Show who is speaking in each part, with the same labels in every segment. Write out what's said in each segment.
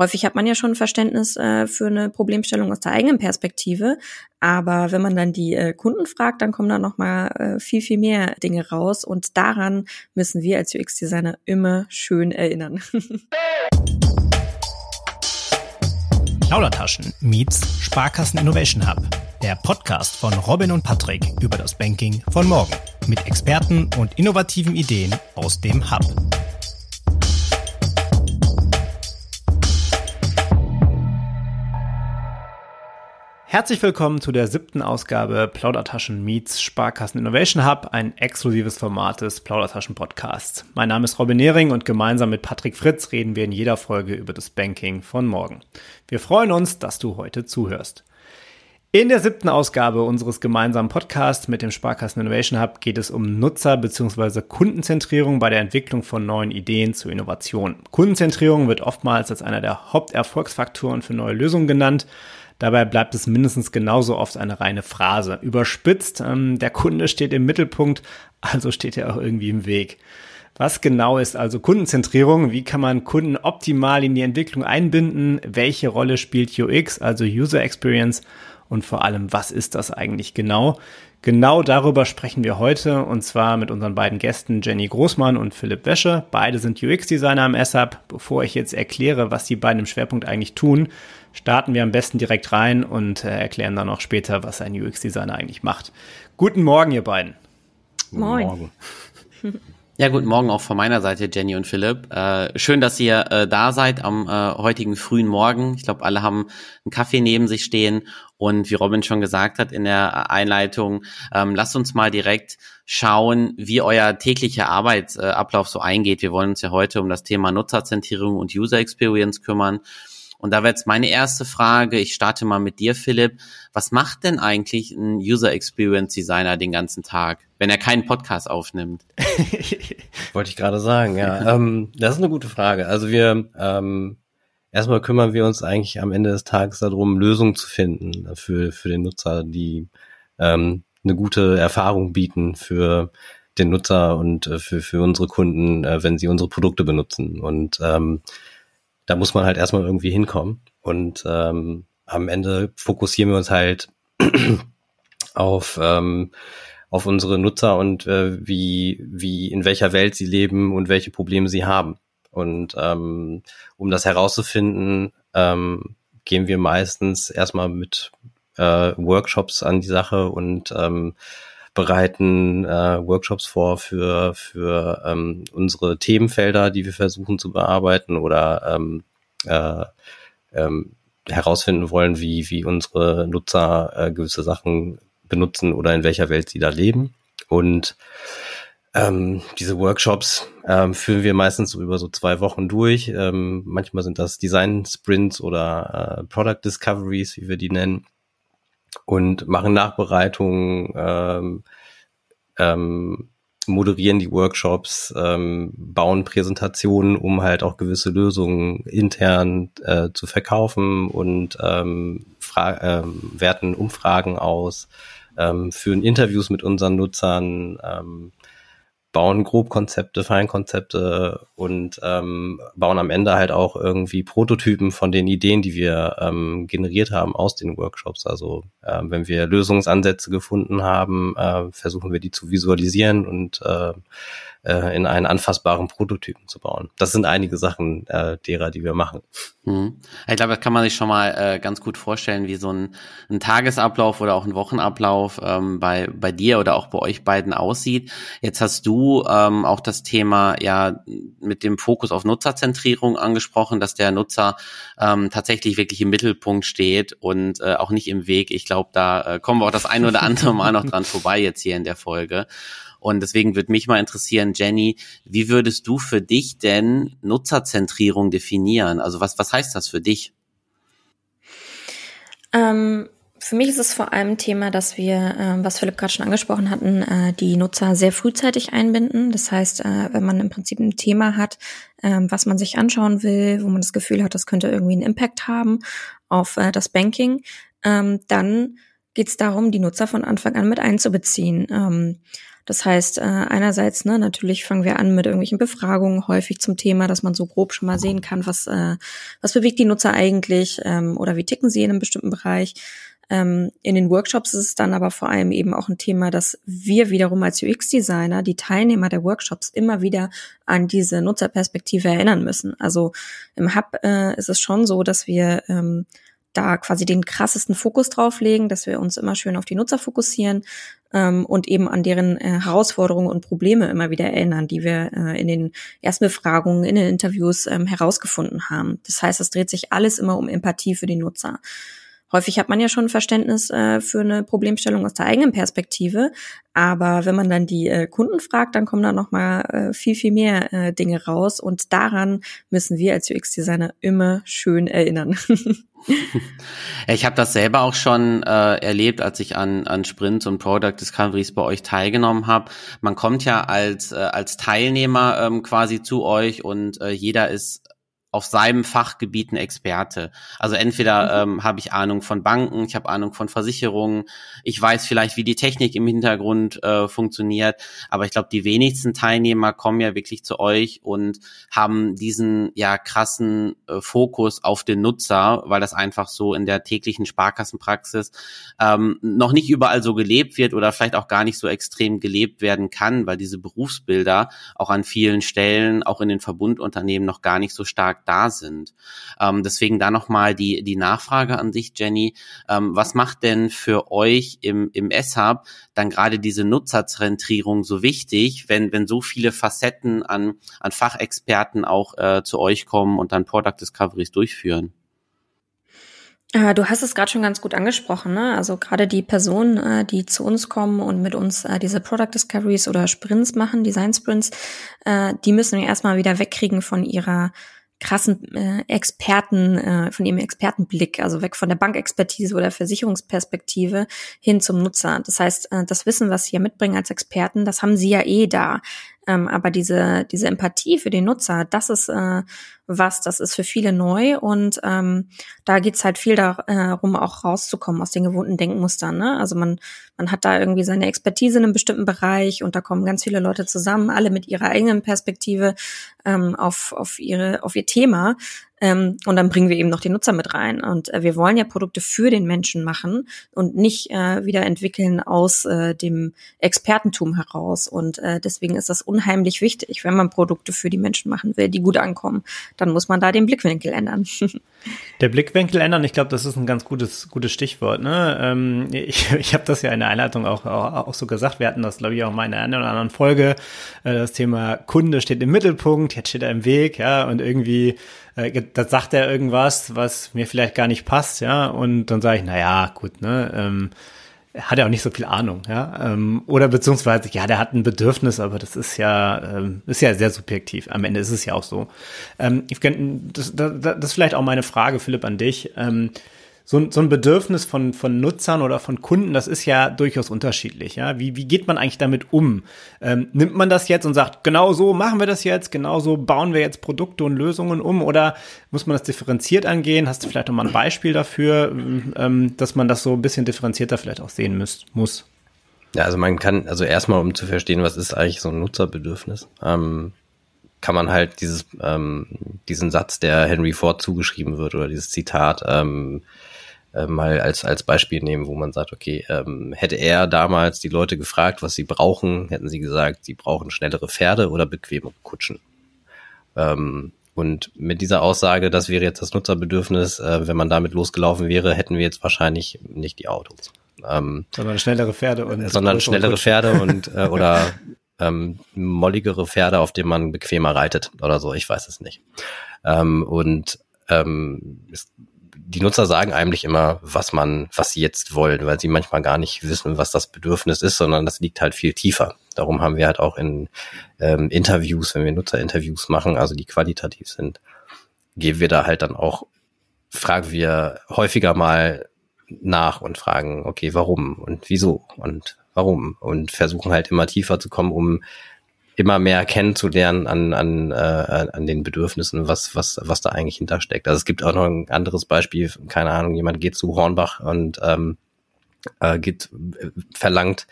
Speaker 1: häufig hat man ja schon Verständnis äh, für eine Problemstellung aus der eigenen Perspektive, aber wenn man dann die äh, Kunden fragt, dann kommen da noch mal äh, viel viel mehr Dinge raus und daran müssen wir als UX-Designer immer schön erinnern.
Speaker 2: Plaudertaschen meets Sparkassen Innovation Hub. Der Podcast von Robin und Patrick über das Banking von morgen. Mit Experten und innovativen Ideen aus dem Hub. Herzlich willkommen zu der siebten Ausgabe Plaudertaschen Meets Sparkassen Innovation Hub, ein exklusives Format des Plaudertaschen Podcasts. Mein Name ist Robin Nehring und gemeinsam mit Patrick Fritz reden wir in jeder Folge über das Banking von morgen. Wir freuen uns, dass du heute zuhörst. In der siebten Ausgabe unseres gemeinsamen Podcasts mit dem Sparkassen Innovation Hub geht es um Nutzer- bzw. Kundenzentrierung bei der Entwicklung von neuen Ideen zur Innovation. Kundenzentrierung wird oftmals als einer der Haupterfolgsfaktoren für neue Lösungen genannt. Dabei bleibt es mindestens genauso oft eine reine Phrase. Überspitzt, ähm, der Kunde steht im Mittelpunkt, also steht er auch irgendwie im Weg. Was genau ist also Kundenzentrierung? Wie kann man Kunden optimal in die Entwicklung einbinden? Welche Rolle spielt UX, also User Experience? Und vor allem, was ist das eigentlich genau? Genau darüber sprechen wir heute und zwar mit unseren beiden Gästen Jenny Großmann und Philipp Wäsche. Beide sind UX-Designer am SAP. Bevor ich jetzt erkläre, was die beiden im Schwerpunkt eigentlich tun, starten wir am besten direkt rein und äh, erklären dann auch später, was ein UX-Designer eigentlich macht. Guten Morgen, ihr beiden.
Speaker 1: Moin. Morgen.
Speaker 3: Ja, guten Morgen auch von meiner Seite, Jenny und Philipp. Äh, schön, dass ihr äh, da seid am äh, heutigen frühen Morgen. Ich glaube, alle haben einen Kaffee neben sich stehen. Und wie Robin schon gesagt hat in der Einleitung, ähm, lasst uns mal direkt schauen, wie euer täglicher Arbeitsablauf so eingeht. Wir wollen uns ja heute um das Thema Nutzerzentrierung und User Experience kümmern. Und da wäre jetzt meine erste Frage, ich starte mal mit dir, Philipp. Was macht denn eigentlich ein User Experience Designer den ganzen Tag, wenn er keinen Podcast aufnimmt?
Speaker 4: Wollte ich gerade sagen, ja. ähm, das ist eine gute Frage. Also wir ähm, erstmal kümmern wir uns eigentlich am Ende des Tages darum, Lösungen zu finden für, für den Nutzer, die ähm, eine gute Erfahrung bieten für den Nutzer und äh, für, für unsere Kunden, äh, wenn sie unsere Produkte benutzen. Und ähm, da muss man halt erstmal irgendwie hinkommen. Und ähm, am Ende fokussieren wir uns halt auf, ähm, auf unsere Nutzer und äh, wie, wie, in welcher Welt sie leben und welche Probleme sie haben. Und ähm, um das herauszufinden, ähm, gehen wir meistens erstmal mit äh, Workshops an die Sache und ähm, bereiten äh, Workshops vor für, für ähm, unsere Themenfelder, die wir versuchen zu bearbeiten oder ähm, äh, ähm, herausfinden wollen, wie, wie unsere Nutzer äh, gewisse Sachen benutzen oder in welcher Welt sie da leben. Und ähm, diese Workshops ähm, führen wir meistens so über so zwei Wochen durch. Ähm, manchmal sind das Design Sprints oder äh, Product Discoveries, wie wir die nennen und machen Nachbereitungen, ähm, ähm, moderieren die Workshops, ähm, bauen Präsentationen, um halt auch gewisse Lösungen intern äh, zu verkaufen und ähm, ähm, werten Umfragen aus, ähm, führen Interviews mit unseren Nutzern, ähm, bauen Grobkonzepte, Feinkonzepte und ähm, bauen am Ende halt auch irgendwie Prototypen von den Ideen, die wir ähm, generiert haben aus den Workshops. Also äh, wenn wir Lösungsansätze gefunden haben, äh, versuchen wir die zu visualisieren und äh, äh, in einen anfassbaren Prototypen zu bauen. Das sind einige Sachen äh, derer, die wir machen.
Speaker 3: Mhm. Ich glaube, das kann man sich schon mal äh, ganz gut vorstellen, wie so ein, ein Tagesablauf oder auch ein Wochenablauf ähm, bei, bei dir oder auch bei euch beiden aussieht. Jetzt hast du ähm, auch das Thema ja mit dem Fokus auf Nutzerzentrierung angesprochen, dass der Nutzer ähm, tatsächlich wirklich im Mittelpunkt steht und äh, auch nicht im Weg. Ich glaube, da äh, kommen wir auch das ein oder andere Mal noch dran vorbei jetzt hier in der Folge. Und deswegen würde mich mal interessieren, Jenny, wie würdest du für dich denn Nutzerzentrierung definieren? Also was, was heißt das für dich?
Speaker 1: Ähm, für mich ist es vor allem Thema, dass wir, äh, was Philipp gerade schon angesprochen hatten, äh, die Nutzer sehr frühzeitig einbinden. Das heißt, äh, wenn man im Prinzip ein Thema hat, äh, was man sich anschauen will, wo man das Gefühl hat, das könnte irgendwie einen Impact haben auf äh, das Banking, ähm, dann geht es darum, die Nutzer von Anfang an mit einzubeziehen. Das heißt, äh, einerseits, ne, natürlich fangen wir an mit irgendwelchen Befragungen häufig zum Thema, dass man so grob schon mal sehen kann, was, äh, was bewegt die Nutzer eigentlich ähm, oder wie ticken sie in einem bestimmten Bereich. Ähm, in den Workshops ist es dann aber vor allem eben auch ein Thema, dass wir wiederum als UX-Designer die Teilnehmer der Workshops immer wieder an diese Nutzerperspektive erinnern müssen. Also im Hub äh, ist es schon so, dass wir ähm, da quasi den krassesten Fokus drauf legen, dass wir uns immer schön auf die Nutzer fokussieren ähm, und eben an deren äh, Herausforderungen und Probleme immer wieder erinnern, die wir äh, in den ersten Befragungen, in den Interviews ähm, herausgefunden haben. Das heißt, es dreht sich alles immer um Empathie für die Nutzer. Häufig hat man ja schon Verständnis äh, für eine Problemstellung aus der eigenen Perspektive, aber wenn man dann die äh, Kunden fragt, dann kommen da noch mal äh, viel viel mehr äh, Dinge raus und daran müssen wir als UX-Designer immer schön erinnern.
Speaker 3: ich habe das selber auch schon äh, erlebt, als ich an, an Sprints und Product Discoveries bei euch teilgenommen habe. Man kommt ja als, äh, als Teilnehmer ähm, quasi zu euch und äh, jeder ist auf seinem Fachgebiet ein Experte. Also entweder mhm. ähm, habe ich Ahnung von Banken, ich habe Ahnung von Versicherungen, ich weiß vielleicht, wie die Technik im Hintergrund äh, funktioniert, aber ich glaube, die wenigsten Teilnehmer kommen ja wirklich zu euch und haben diesen ja krassen äh, Fokus auf den Nutzer, weil das einfach so in der täglichen Sparkassenpraxis ähm, noch nicht überall so gelebt wird oder vielleicht auch gar nicht so extrem gelebt werden kann, weil diese Berufsbilder auch an vielen Stellen, auch in den Verbundunternehmen noch gar nicht so stark da sind. Ähm, deswegen da nochmal die, die Nachfrage an sich, Jenny. Ähm, was macht denn für euch im, im S-Hub dann gerade diese Nutzerzentrierung so wichtig, wenn, wenn so viele Facetten an, an Fachexperten auch äh, zu euch kommen und dann Product Discoveries durchführen?
Speaker 1: Äh, du hast es gerade schon ganz gut angesprochen, ne? Also gerade die Personen, äh, die zu uns kommen und mit uns äh, diese Product Discoveries oder Sprints machen, Design Sprints, die müssen wir erstmal wieder wegkriegen von ihrer krassen äh, Experten, äh, von ihrem Expertenblick, also weg von der Bankexpertise oder Versicherungsperspektive hin zum Nutzer. Das heißt, äh, das Wissen, was sie ja mitbringen als Experten, das haben sie ja eh da. Ähm, aber diese, diese Empathie für den Nutzer, das ist äh, was, das ist für viele neu und ähm, da geht's halt viel darum, auch rauszukommen aus den gewohnten Denkmustern. Ne? Also man, man hat da irgendwie seine Expertise in einem bestimmten Bereich und da kommen ganz viele Leute zusammen, alle mit ihrer eigenen Perspektive ähm, auf, auf, ihre, auf ihr Thema. Ähm, und dann bringen wir eben noch den Nutzer mit rein. Und äh, wir wollen ja Produkte für den Menschen machen und nicht äh, wieder entwickeln aus äh, dem Expertentum heraus. Und äh, deswegen ist das unheimlich wichtig, wenn man Produkte für die Menschen machen will, die gut ankommen, dann muss man da den Blickwinkel ändern.
Speaker 2: Der Blickwinkel ändern, ich glaube, das ist ein ganz gutes, gutes Stichwort. Ne? Ähm, ich ich habe das ja in der Einleitung auch, auch, auch so gesagt. Wir hatten das, glaube ich, auch mal in einer anderen Folge. Äh, das Thema Kunde steht im Mittelpunkt, jetzt steht er im Weg, ja, und irgendwie äh, da sagt er irgendwas, was mir vielleicht gar nicht passt, ja, und dann sage ich, na ja, gut, ne, ähm, hat ja auch nicht so viel Ahnung, ja, ähm, oder beziehungsweise, ja, der hat ein Bedürfnis, aber das ist ja, ähm, ist ja sehr subjektiv. Am Ende ist es ja auch so. Ähm, ich kenn, das, das, das ist vielleicht auch meine Frage, Philipp, an dich. Ähm, so, so ein Bedürfnis von, von Nutzern oder von Kunden, das ist ja durchaus unterschiedlich. Ja? Wie, wie geht man eigentlich damit um? Ähm, nimmt man das jetzt und sagt, genau so machen wir das jetzt, genau so bauen wir jetzt Produkte und Lösungen um oder muss man das differenziert angehen? Hast du vielleicht noch mal ein Beispiel dafür, ähm, dass man das so ein bisschen differenzierter vielleicht auch sehen müsst, muss?
Speaker 4: Ja, also man kann, also erstmal, um zu verstehen, was ist eigentlich so ein Nutzerbedürfnis, ähm, kann man halt dieses, ähm, diesen Satz, der Henry Ford zugeschrieben wird, oder dieses Zitat, ähm, äh, mal als, als Beispiel nehmen, wo man sagt, okay, ähm, hätte er damals die Leute gefragt, was sie brauchen, hätten sie gesagt, sie brauchen schnellere Pferde oder bequeme Kutschen. Ähm, und mit dieser Aussage, das wäre jetzt das Nutzerbedürfnis, äh, wenn man damit losgelaufen wäre, hätten wir jetzt wahrscheinlich nicht die Autos.
Speaker 2: Ähm, sondern schnellere Pferde und
Speaker 4: sondern schnellere Kutschen. Pferde und äh, oder ähm, molligere Pferde, auf denen man bequemer reitet oder so, ich weiß es nicht. Ähm, und ähm, es die Nutzer sagen eigentlich immer, was man, was sie jetzt wollen, weil sie manchmal gar nicht wissen, was das Bedürfnis ist, sondern das liegt halt viel tiefer. Darum haben wir halt auch in ähm, Interviews, wenn wir Nutzerinterviews machen, also die qualitativ sind, geben wir da halt dann auch, fragen wir häufiger mal nach und fragen, okay, warum und wieso und warum und versuchen halt immer tiefer zu kommen, um immer mehr kennenzulernen an, an, äh, an den Bedürfnissen, was, was, was da eigentlich hintersteckt. Also es gibt auch noch ein anderes Beispiel, keine Ahnung, jemand geht zu Hornbach und ähm, äh, geht, verlangt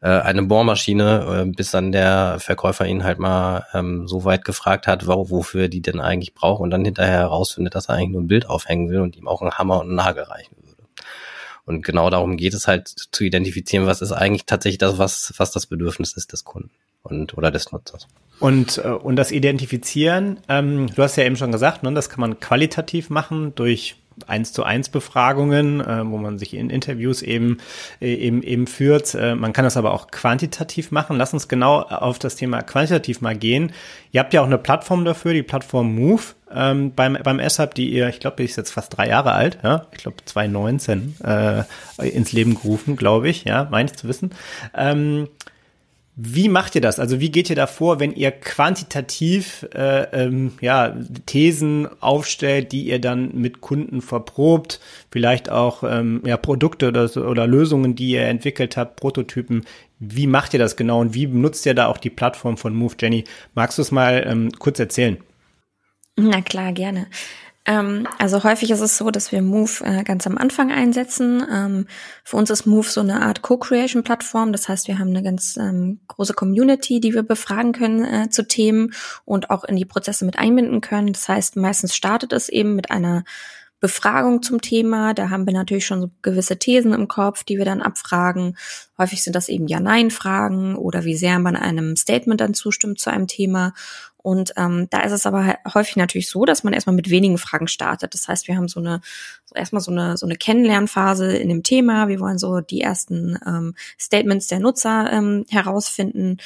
Speaker 4: äh, eine Bohrmaschine, äh, bis dann der Verkäufer ihn halt mal ähm, so weit gefragt hat, wo, wofür die denn eigentlich braucht und dann hinterher herausfindet, dass er eigentlich nur ein Bild aufhängen will und ihm auch ein Hammer und ein Nagel reichen. Und genau darum geht es halt zu identifizieren, was ist eigentlich tatsächlich das, was, was das Bedürfnis ist des Kunden und oder des Nutzers.
Speaker 2: Und, äh, und das Identifizieren, ähm, du hast ja eben schon gesagt, ne, das kann man qualitativ machen durch eins zu eins Befragungen, äh, wo man sich in Interviews eben, äh, eben, eben führt. Äh, man kann das aber auch quantitativ machen. Lass uns genau auf das Thema quantitativ mal gehen. Ihr habt ja auch eine Plattform dafür, die Plattform Move ähm, beim, beim S-Hub, die ihr, ich glaube, die ist jetzt fast drei Jahre alt, ja, ich glaube 2019 äh, ins Leben gerufen, glaube ich, ja, meine ich zu wissen. Ähm, wie macht ihr das? Also wie geht ihr da vor, wenn ihr quantitativ äh, ähm, ja, Thesen aufstellt, die ihr dann mit Kunden verprobt, vielleicht auch ähm, ja, Produkte oder, oder Lösungen, die ihr entwickelt habt, Prototypen. Wie macht ihr das genau und wie benutzt ihr da auch die Plattform von Move? Jenny, magst du es mal ähm, kurz erzählen?
Speaker 1: Na klar, gerne. Ähm, also häufig ist es so, dass wir Move äh, ganz am Anfang einsetzen. Ähm, für uns ist Move so eine Art Co-Creation-Plattform. Das heißt, wir haben eine ganz ähm, große Community, die wir befragen können äh, zu Themen und auch in die Prozesse mit einbinden können. Das heißt, meistens startet es eben mit einer Befragung zum Thema. Da haben wir natürlich schon so gewisse Thesen im Kopf, die wir dann abfragen. Häufig sind das eben Ja-Nein-Fragen oder wie sehr man einem Statement dann zustimmt zu einem Thema. Und ähm, da ist es aber häufig natürlich so, dass man erstmal mit wenigen Fragen startet. Das heißt, wir haben so eine so erstmal so eine so eine Kennenlernphase in dem Thema. Wir wollen so die ersten ähm, Statements der Nutzer ähm, herausfinden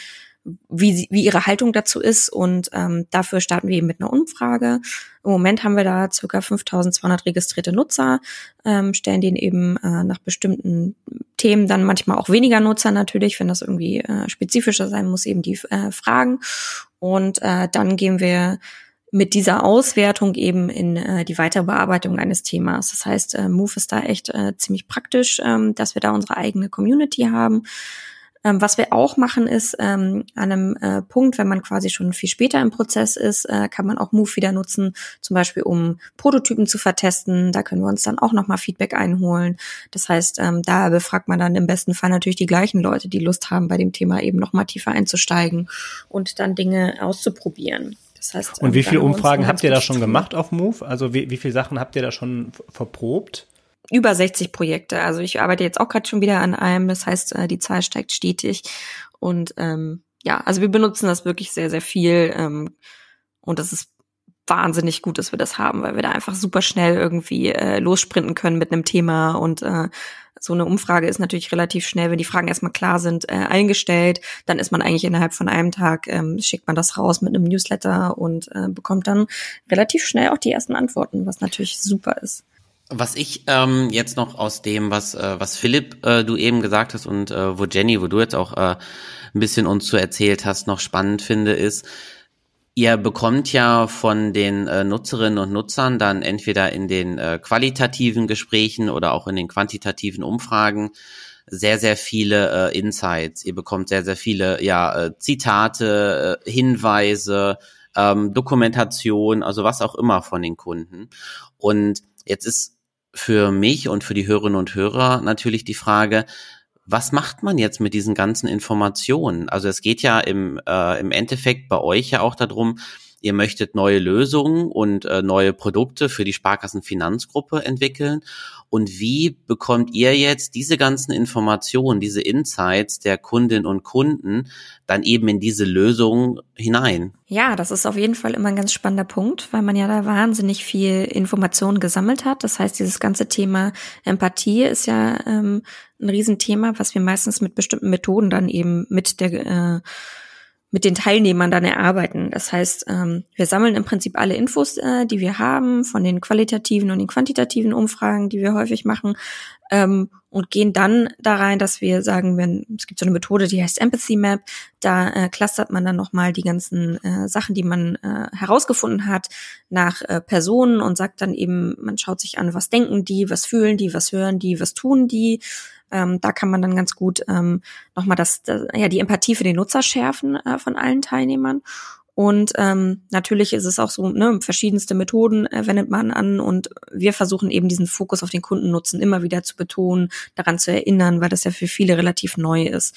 Speaker 1: wie, sie, wie ihre Haltung dazu ist. Und ähm, dafür starten wir eben mit einer Umfrage. Im Moment haben wir da circa 5200 registrierte Nutzer, ähm, stellen denen eben äh, nach bestimmten Themen dann manchmal auch weniger Nutzer natürlich, wenn das irgendwie äh, spezifischer sein muss, eben die äh, Fragen. Und äh, dann gehen wir mit dieser Auswertung eben in äh, die Weiterbearbeitung eines Themas. Das heißt, äh, Move ist da echt äh, ziemlich praktisch, ähm, dass wir da unsere eigene Community haben. Ähm, was wir auch machen ist, ähm, an einem äh, Punkt, wenn man quasi schon viel später im Prozess ist, äh, kann man auch Move wieder nutzen, zum Beispiel um Prototypen zu vertesten. Da können wir uns dann auch nochmal Feedback einholen. Das heißt, ähm, da befragt man dann im besten Fall natürlich die gleichen Leute, die Lust haben, bei dem Thema eben nochmal tiefer einzusteigen und dann Dinge auszuprobieren.
Speaker 2: Das heißt, und wie viele Umfragen habt ihr da schon gemacht auf Move? Also wie, wie viele Sachen habt ihr da schon verprobt?
Speaker 1: Über 60 Projekte. Also ich arbeite jetzt auch gerade schon wieder an einem. Das heißt, äh, die Zahl steigt stetig. Und ähm, ja, also wir benutzen das wirklich sehr, sehr viel. Ähm, und das ist wahnsinnig gut, dass wir das haben, weil wir da einfach super schnell irgendwie äh, lossprinten können mit einem Thema und äh, so eine Umfrage ist natürlich relativ schnell, wenn die Fragen erstmal klar sind, äh, eingestellt. Dann ist man eigentlich innerhalb von einem Tag, ähm, schickt man das raus mit einem Newsletter und äh, bekommt dann relativ schnell auch die ersten Antworten, was natürlich super ist.
Speaker 3: Was ich ähm, jetzt noch aus dem, was, äh, was Philipp äh, du eben gesagt hast und äh, wo Jenny, wo du jetzt auch äh, ein bisschen uns zu erzählt hast, noch spannend finde, ist, ihr bekommt ja von den äh, Nutzerinnen und Nutzern dann entweder in den äh, qualitativen Gesprächen oder auch in den quantitativen Umfragen sehr, sehr viele äh, Insights. Ihr bekommt sehr, sehr viele ja, äh, Zitate, äh, Hinweise, ähm, Dokumentation, also was auch immer von den Kunden. Und jetzt ist für mich und für die Hörerinnen und Hörer natürlich die Frage, was macht man jetzt mit diesen ganzen Informationen? Also es geht ja im, äh, im Endeffekt bei euch ja auch darum, ihr möchtet neue Lösungen und äh, neue Produkte für die Sparkassenfinanzgruppe entwickeln. Und wie bekommt ihr jetzt diese ganzen Informationen, diese Insights der Kundinnen und Kunden dann eben in diese Lösung hinein?
Speaker 1: Ja, das ist auf jeden Fall immer ein ganz spannender Punkt, weil man ja da wahnsinnig viel Informationen gesammelt hat. Das heißt, dieses ganze Thema Empathie ist ja ähm, ein Riesenthema, was wir meistens mit bestimmten Methoden dann eben mit der äh, mit den Teilnehmern dann erarbeiten. Das heißt, ähm, wir sammeln im Prinzip alle Infos, äh, die wir haben, von den qualitativen und den quantitativen Umfragen, die wir häufig machen, ähm, und gehen dann da rein, dass wir sagen, wenn es gibt so eine Methode, die heißt Empathy Map, da äh, clustert man dann nochmal die ganzen äh, Sachen, die man äh, herausgefunden hat, nach äh, Personen und sagt dann eben, man schaut sich an, was denken die, was fühlen die, was hören die, was tun die, ähm, da kann man dann ganz gut ähm, nochmal das, das, ja, die Empathie für den Nutzer schärfen äh, von allen Teilnehmern. Und ähm, natürlich ist es auch so, ne, verschiedenste Methoden äh, wendet man an und wir versuchen eben diesen Fokus auf den Kundennutzen immer wieder zu betonen, daran zu erinnern, weil das ja für viele relativ neu ist.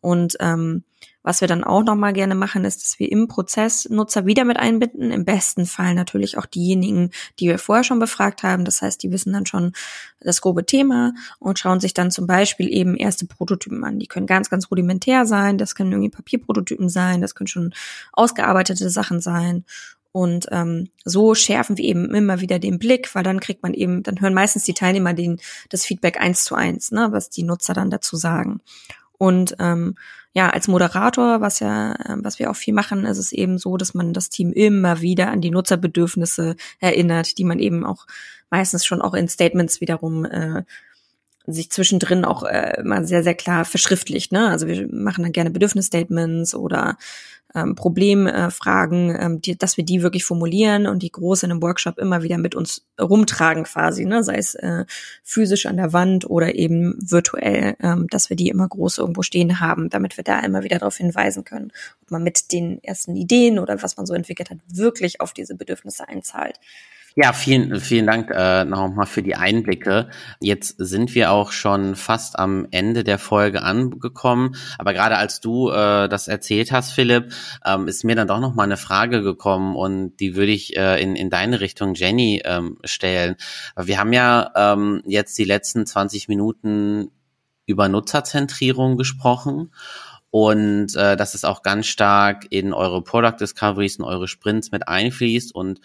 Speaker 1: Und ähm, was wir dann auch nochmal gerne machen, ist, dass wir im Prozess Nutzer wieder mit einbinden. Im besten Fall natürlich auch diejenigen, die wir vorher schon befragt haben. Das heißt, die wissen dann schon das grobe Thema und schauen sich dann zum Beispiel eben erste Prototypen an. Die können ganz, ganz rudimentär sein. Das können irgendwie Papierprototypen sein. Das können schon ausgearbeitete Sachen sein. Und ähm, so schärfen wir eben immer wieder den Blick, weil dann kriegt man eben, dann hören meistens die Teilnehmer den, das Feedback eins zu eins, ne, was die Nutzer dann dazu sagen. Und ähm, ja, als Moderator, was ja, äh, was wir auch viel machen, ist es eben so, dass man das Team immer wieder an die Nutzerbedürfnisse erinnert, die man eben auch meistens schon auch in Statements wiederum äh, sich zwischendrin auch äh, immer sehr, sehr klar verschriftlicht. Ne? Also wir machen dann gerne Bedürfnisstatements oder ähm, Problemfragen, äh, ähm, die, dass wir die wirklich formulieren und die groß in einem Workshop immer wieder mit uns rumtragen quasi, ne? sei es äh, physisch an der Wand oder eben virtuell, ähm, dass wir die immer groß irgendwo stehen haben, damit wir da immer wieder darauf hinweisen können, ob man mit den ersten Ideen oder was man so entwickelt hat, wirklich auf diese Bedürfnisse einzahlt.
Speaker 3: Ja, vielen, vielen Dank äh, nochmal für die Einblicke. Jetzt sind wir auch schon fast am Ende der Folge angekommen. Aber gerade als du äh, das erzählt hast, Philipp, ähm, ist mir dann doch nochmal eine Frage gekommen und die würde ich äh, in, in deine Richtung, Jenny, ähm, stellen. Wir haben ja ähm, jetzt die letzten 20 Minuten über Nutzerzentrierung gesprochen. Und äh, dass es auch ganz stark in eure Product Discoveries, in eure Sprints mit einfließt und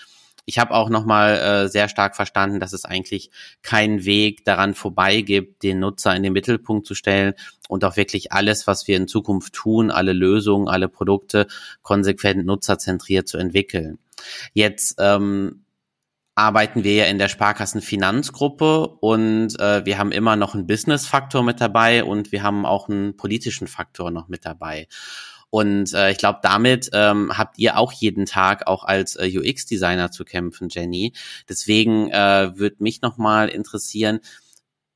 Speaker 3: ich habe auch nochmal äh, sehr stark verstanden, dass es eigentlich keinen Weg daran vorbei gibt, den Nutzer in den Mittelpunkt zu stellen und auch wirklich alles, was wir in Zukunft tun, alle Lösungen, alle Produkte konsequent nutzerzentriert zu entwickeln. Jetzt ähm, arbeiten wir ja in der Sparkassenfinanzgruppe und äh, wir haben immer noch einen Business-Faktor mit dabei und wir haben auch einen politischen Faktor noch mit dabei. Und äh, ich glaube, damit ähm, habt ihr auch jeden Tag auch als äh, UX-Designer zu kämpfen, Jenny. Deswegen äh, würde mich nochmal interessieren,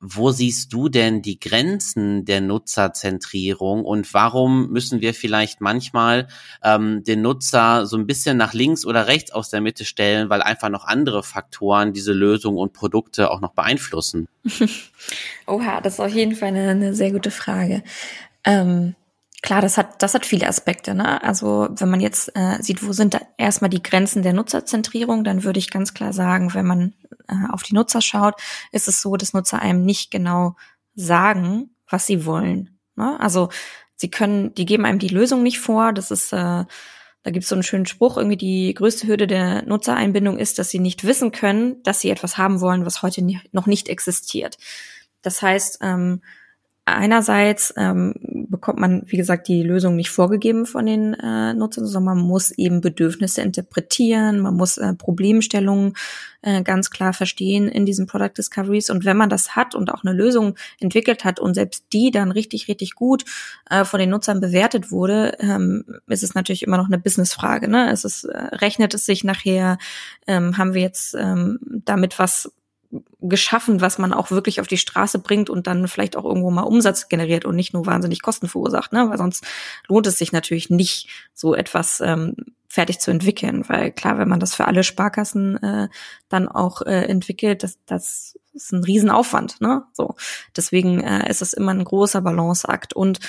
Speaker 3: wo siehst du denn die Grenzen der Nutzerzentrierung und warum müssen wir vielleicht manchmal ähm, den Nutzer so ein bisschen nach links oder rechts aus der Mitte stellen, weil einfach noch andere Faktoren diese Lösung und Produkte auch noch beeinflussen?
Speaker 1: Oha, das ist auf jeden Fall eine, eine sehr gute Frage. Ähm Klar, das hat, das hat viele Aspekte. Ne? Also wenn man jetzt äh, sieht, wo sind da erstmal die Grenzen der Nutzerzentrierung, dann würde ich ganz klar sagen, wenn man äh, auf die Nutzer schaut, ist es so, dass Nutzer einem nicht genau sagen, was sie wollen. Ne? Also sie können, die geben einem die Lösung nicht vor. Das ist, äh, da gibt es so einen schönen Spruch, irgendwie die größte Hürde der Nutzereinbindung ist, dass sie nicht wissen können, dass sie etwas haben wollen, was heute noch nicht existiert. Das heißt, ähm, einerseits ähm, bekommt man, wie gesagt, die Lösung nicht vorgegeben von den äh, Nutzern, sondern man muss eben Bedürfnisse interpretieren, man muss äh, Problemstellungen äh, ganz klar verstehen in diesen Product Discoveries. Und wenn man das hat und auch eine Lösung entwickelt hat und selbst die dann richtig, richtig gut äh, von den Nutzern bewertet wurde, ähm, ist es natürlich immer noch eine Businessfrage. Ne? Es ist, äh, rechnet es sich nachher, ähm, haben wir jetzt ähm, damit was geschaffen, was man auch wirklich auf die Straße bringt und dann vielleicht auch irgendwo mal Umsatz generiert und nicht nur wahnsinnig Kosten verursacht, ne? Weil sonst lohnt es sich natürlich nicht, so etwas ähm, fertig zu entwickeln. Weil klar, wenn man das für alle Sparkassen äh, dann auch äh, entwickelt, das, das ist ein Riesenaufwand, ne? So. Deswegen äh, ist es immer ein großer Balanceakt. Und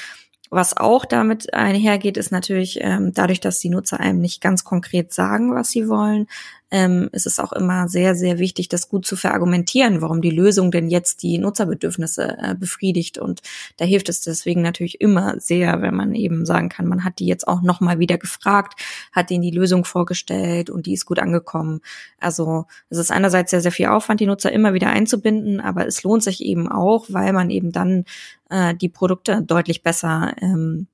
Speaker 1: was auch damit einhergeht, ist natürlich ähm, dadurch, dass die Nutzer einem nicht ganz konkret sagen, was sie wollen, ähm, ist es auch immer sehr, sehr wichtig, das gut zu verargumentieren, warum die Lösung denn jetzt die Nutzerbedürfnisse äh, befriedigt. Und da hilft es deswegen natürlich immer sehr, wenn man eben sagen kann, man hat die jetzt auch nochmal wieder gefragt, hat ihnen die Lösung vorgestellt und die ist gut angekommen. Also es ist einerseits sehr, sehr viel Aufwand, die Nutzer immer wieder einzubinden, aber es lohnt sich eben auch, weil man eben dann äh, die Produkte deutlich besser ähm,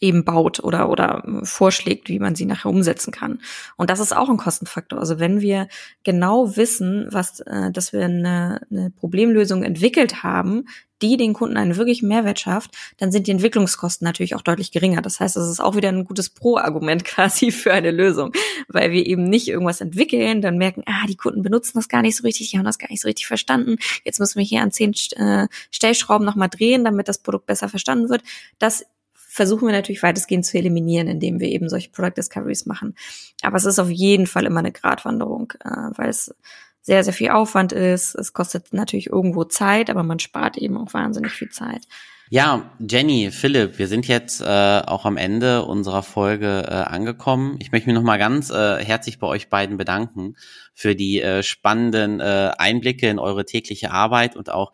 Speaker 1: eben baut oder, oder vorschlägt, wie man sie nachher umsetzen kann. Und das ist auch ein Kostenfaktor. Also wenn wir genau wissen, was, äh, dass wir eine, eine Problemlösung entwickelt haben, die den Kunden einen wirklichen Mehrwert schafft, dann sind die Entwicklungskosten natürlich auch deutlich geringer. Das heißt, es ist auch wieder ein gutes Pro-Argument quasi für eine Lösung, weil wir eben nicht irgendwas entwickeln, dann merken, ah, die Kunden benutzen das gar nicht so richtig, die haben das gar nicht so richtig verstanden. Jetzt müssen wir hier an zehn äh, Stellschrauben nochmal drehen, damit das Produkt besser verstanden wird. Das versuchen wir natürlich weitestgehend zu eliminieren, indem wir eben solche Product Discoveries machen. Aber es ist auf jeden Fall immer eine Gratwanderung, äh, weil es sehr, sehr viel Aufwand ist. Es kostet natürlich irgendwo Zeit, aber man spart eben auch wahnsinnig viel Zeit.
Speaker 3: Ja, Jenny, Philipp, wir sind jetzt äh, auch am Ende unserer Folge äh, angekommen. Ich möchte mich nochmal ganz äh, herzlich bei euch beiden bedanken für die äh, spannenden äh, Einblicke in eure tägliche Arbeit und auch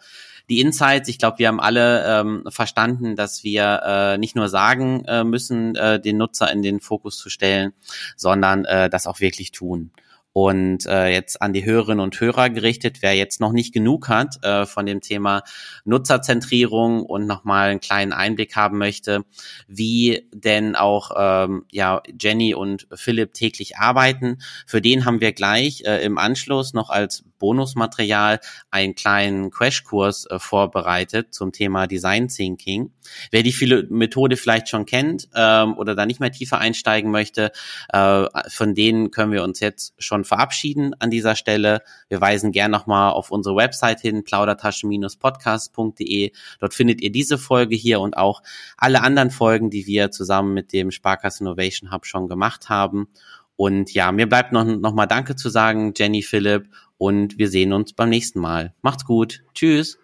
Speaker 3: die Insights. Ich glaube, wir haben alle ähm, verstanden, dass wir äh, nicht nur sagen äh, müssen, äh, den Nutzer in den Fokus zu stellen, sondern äh, das auch wirklich tun. Und äh, jetzt an die Hörerinnen und Hörer gerichtet, wer jetzt noch nicht genug hat äh, von dem Thema Nutzerzentrierung und nochmal einen kleinen Einblick haben möchte, wie denn auch ähm, ja Jenny und Philipp täglich arbeiten. Für den haben wir gleich äh, im Anschluss noch als Bonusmaterial einen kleinen Crashkurs äh, vorbereitet zum Thema Design Thinking. Wer die viele Methode vielleicht schon kennt ähm, oder da nicht mehr tiefer einsteigen möchte, äh, von denen können wir uns jetzt schon verabschieden an dieser Stelle. Wir weisen gern nochmal auf unsere Website hin, plaudertaschen-podcast.de. Dort findet ihr diese Folge hier und auch alle anderen Folgen, die wir zusammen mit dem Sparkasse Innovation Hub schon gemacht haben. Und ja, mir bleibt noch, noch mal Danke zu sagen, Jenny, Philipp, und wir sehen uns beim nächsten Mal. Macht's gut. Tschüss.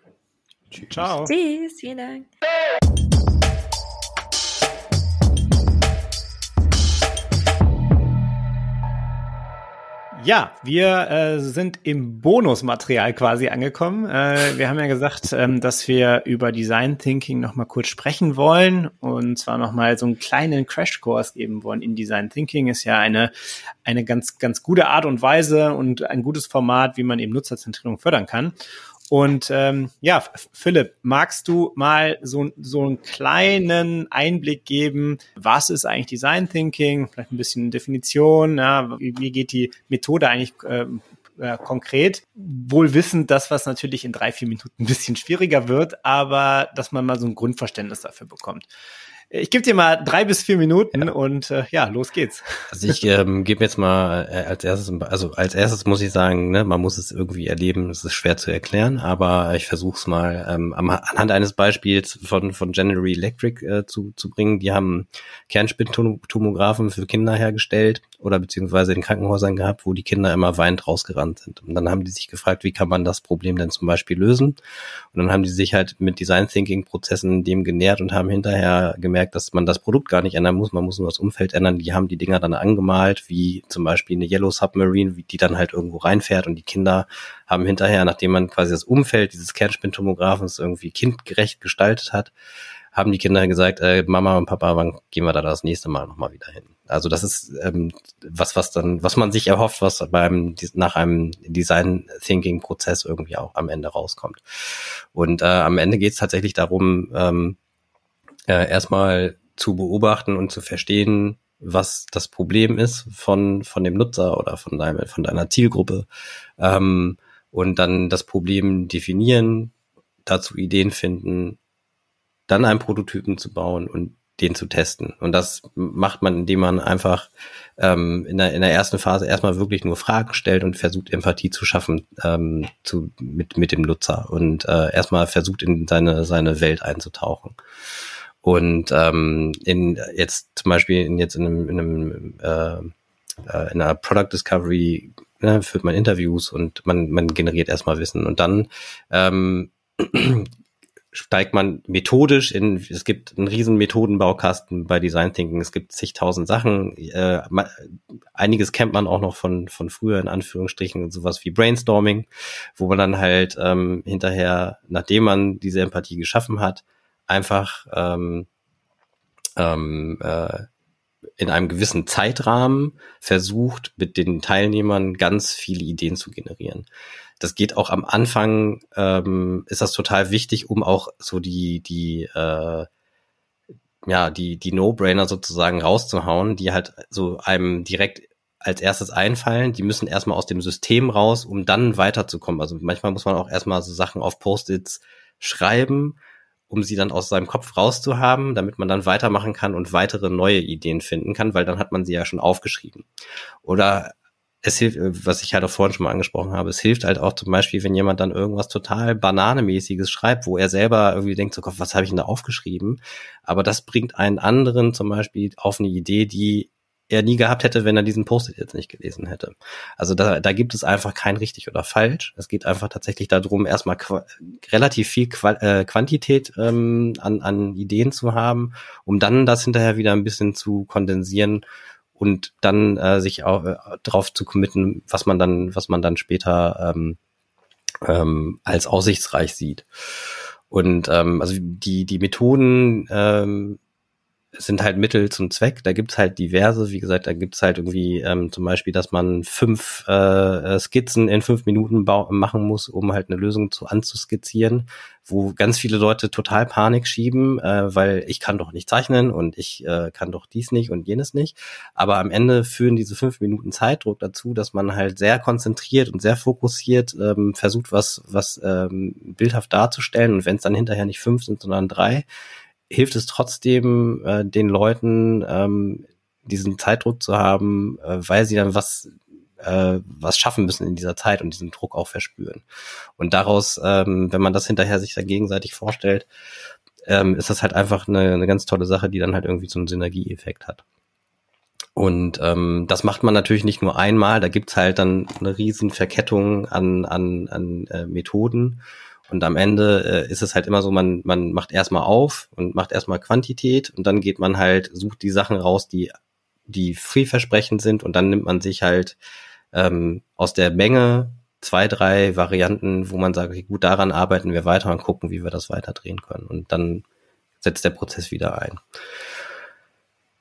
Speaker 1: Ciao. Tschüss. Vielen Dank.
Speaker 2: Ja, wir äh, sind im Bonusmaterial quasi angekommen. Äh, wir haben ja gesagt, ähm, dass wir über Design Thinking nochmal kurz sprechen wollen und zwar nochmal so einen kleinen Crashkurs geben wollen in Design Thinking. Ist ja eine, eine ganz, ganz gute Art und Weise und ein gutes Format, wie man eben Nutzerzentrierung fördern kann. Und ähm, ja, Philipp, magst du mal so, so einen kleinen Einblick geben, was ist eigentlich Design Thinking, vielleicht ein bisschen Definition, ja, wie, geht die Methode eigentlich äh, äh, konkret, wohl wissend, dass was natürlich in drei, vier Minuten ein bisschen schwieriger wird, aber dass man mal so ein Grundverständnis dafür bekommt. Ich gebe dir mal drei bis vier Minuten ja. und äh, ja, los geht's.
Speaker 4: Also ich ähm, gebe jetzt mal äh, als erstes, also als erstes muss ich sagen, ne, man muss es irgendwie erleben. Es ist schwer zu erklären, aber ich versuche es mal ähm, anhand eines Beispiels von von General Electric äh, zu zu bringen. Die haben Kernspintomographen für Kinder hergestellt oder beziehungsweise in Krankenhäusern gehabt, wo die Kinder immer weinend rausgerannt sind. Und dann haben die sich gefragt, wie kann man das Problem denn zum Beispiel lösen? Und dann haben die sich halt mit Design Thinking Prozessen dem genährt und haben hinterher gemerkt, dass man das Produkt gar nicht ändern muss, man muss nur das Umfeld ändern. Die haben die Dinger dann angemalt, wie zum Beispiel eine Yellow Submarine, die dann halt irgendwo reinfährt und die Kinder haben hinterher, nachdem man quasi das Umfeld dieses Kernspintomographens irgendwie kindgerecht gestaltet hat, haben die Kinder gesagt, äh, Mama und Papa, wann gehen wir da das nächste Mal nochmal wieder hin? Also das ist ähm, was, was dann, was man sich erhofft, was beim nach einem Design Thinking Prozess irgendwie auch am Ende rauskommt. Und äh, am Ende geht es tatsächlich darum, ähm, äh, erstmal zu beobachten und zu verstehen, was das Problem ist von von dem Nutzer oder von deinem von deiner Zielgruppe ähm, und dann das Problem definieren, dazu Ideen finden, dann einen Prototypen zu bauen und den zu testen. Und das macht man, indem man einfach ähm, in, der, in der ersten Phase erstmal wirklich nur Fragen stellt und versucht, Empathie zu schaffen ähm, zu, mit, mit dem Nutzer und äh, erstmal versucht, in seine, seine Welt einzutauchen. Und ähm, in jetzt zum Beispiel in jetzt in einem, in einem äh, äh in einer Product Discovery ne, führt man Interviews und man, man generiert erstmal Wissen. Und dann ähm, steigt man methodisch in, es gibt einen riesen Methodenbaukasten bei Design Thinking, es gibt zigtausend Sachen, äh, einiges kennt man auch noch von, von früher in Anführungsstrichen, sowas wie Brainstorming, wo man dann halt ähm, hinterher, nachdem man diese Empathie geschaffen hat, einfach ähm, ähm, äh, in einem gewissen Zeitrahmen versucht, mit den Teilnehmern ganz viele Ideen zu generieren das geht auch am Anfang, ähm, ist das total wichtig, um auch so die, die, äh, ja, die, die No-Brainer sozusagen rauszuhauen, die halt so einem direkt als erstes einfallen. Die müssen erstmal aus dem System raus, um dann weiterzukommen. Also manchmal muss man auch erstmal so Sachen auf Post-its schreiben, um sie dann aus seinem Kopf rauszuhaben, damit man dann weitermachen kann und weitere neue Ideen finden kann, weil dann hat man sie ja schon aufgeschrieben. Oder es hilft, was ich halt auch vorhin schon mal angesprochen habe, es hilft halt auch zum Beispiel, wenn jemand dann irgendwas total Bananemäßiges schreibt, wo er selber irgendwie denkt, so Gott, was habe ich denn da aufgeschrieben? Aber das bringt einen anderen zum Beispiel auf eine Idee, die er nie gehabt hätte, wenn er diesen Post-it jetzt nicht gelesen hätte. Also da, da gibt es einfach kein richtig oder falsch. Es geht einfach tatsächlich darum, erstmal relativ viel Qua äh, Quantität ähm, an, an Ideen zu haben, um dann das hinterher wieder ein bisschen zu kondensieren und dann äh, sich auch äh, darauf zu committen, was man dann, was man dann später ähm, ähm, als aussichtsreich sieht. Und ähm, also die, die Methoden, ähm, sind halt Mittel zum Zweck. Da gibt's halt diverse, wie gesagt, da gibt's halt irgendwie ähm, zum Beispiel, dass man fünf äh, Skizzen in fünf Minuten machen muss, um halt eine Lösung zu anzuskizzieren, wo ganz viele Leute total Panik schieben, äh, weil ich kann doch nicht zeichnen und ich äh, kann doch dies nicht und jenes nicht. Aber am Ende führen diese fünf Minuten Zeitdruck dazu, dass man halt sehr konzentriert und sehr fokussiert ähm, versucht, was, was ähm, bildhaft darzustellen. Und wenn es dann hinterher nicht fünf sind, sondern drei, hilft es trotzdem äh, den Leuten, ähm, diesen Zeitdruck zu haben, äh, weil sie dann was äh, was schaffen müssen in dieser Zeit und diesen Druck auch verspüren. Und daraus, ähm, wenn man das hinterher sich dann gegenseitig vorstellt, ähm, ist das halt einfach eine, eine ganz tolle Sache, die dann halt irgendwie so einen Synergieeffekt hat. Und ähm, das macht man natürlich nicht nur einmal, da gibt's halt dann eine riesen Verkettung an, an, an äh, Methoden. Und am Ende äh, ist es halt immer so, man, man macht erstmal auf und macht erstmal Quantität und dann geht man halt, sucht die Sachen raus, die, die vielversprechend sind und dann nimmt man sich halt ähm, aus der Menge zwei, drei Varianten, wo man sagt, okay, gut, daran arbeiten wir weiter und gucken, wie wir das weiter drehen können. Und dann setzt der Prozess wieder ein.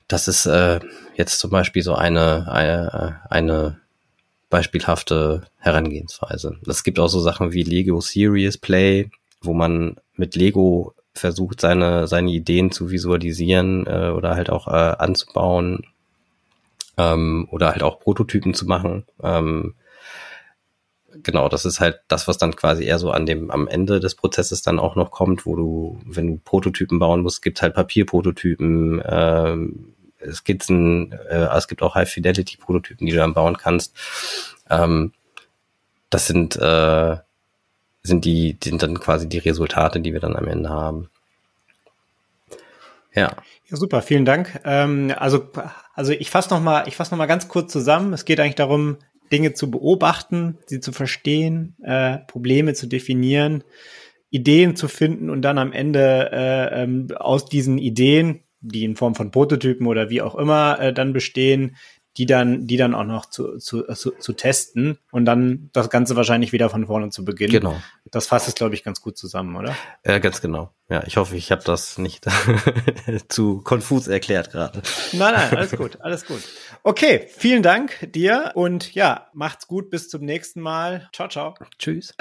Speaker 4: Das ist äh, jetzt zum Beispiel so eine, eine, eine beispielhafte Herangehensweise. Es gibt auch so Sachen wie Lego Serious Play, wo man mit Lego versucht, seine, seine Ideen zu visualisieren äh, oder halt auch äh, anzubauen ähm, oder halt auch Prototypen zu machen. Ähm, genau, das ist halt das, was dann quasi eher so an dem, am Ende des Prozesses dann auch noch kommt, wo du, wenn du Prototypen bauen musst, gibt halt Papierprototypen, ähm, Skizzen, äh, es gibt auch High-Fidelity-Prototypen, die du dann bauen kannst. Ähm, das sind, äh, sind die, sind dann quasi die Resultate, die wir dann am Ende haben.
Speaker 2: Ja. Ja, super, vielen Dank. Ähm, also, also ich fasse noch mal, ich fasse noch mal ganz kurz zusammen. Es geht eigentlich darum, Dinge zu beobachten, sie zu verstehen, äh, Probleme zu definieren, Ideen zu finden und dann am Ende äh, ähm, aus diesen Ideen die in Form von Prototypen oder wie auch immer äh, dann bestehen, die dann, die dann auch noch zu, zu, zu, zu testen und dann das Ganze wahrscheinlich wieder von vorne zu beginnen.
Speaker 4: Genau.
Speaker 2: Das fasst es, glaube ich, ganz gut zusammen, oder?
Speaker 4: Ja, ganz genau. Ja, ich hoffe, ich habe das nicht zu konfus erklärt gerade.
Speaker 2: Nein, nein, alles gut, alles gut. Okay, vielen Dank dir und ja, macht's gut, bis zum nächsten Mal. Ciao, ciao.
Speaker 4: Tschüss.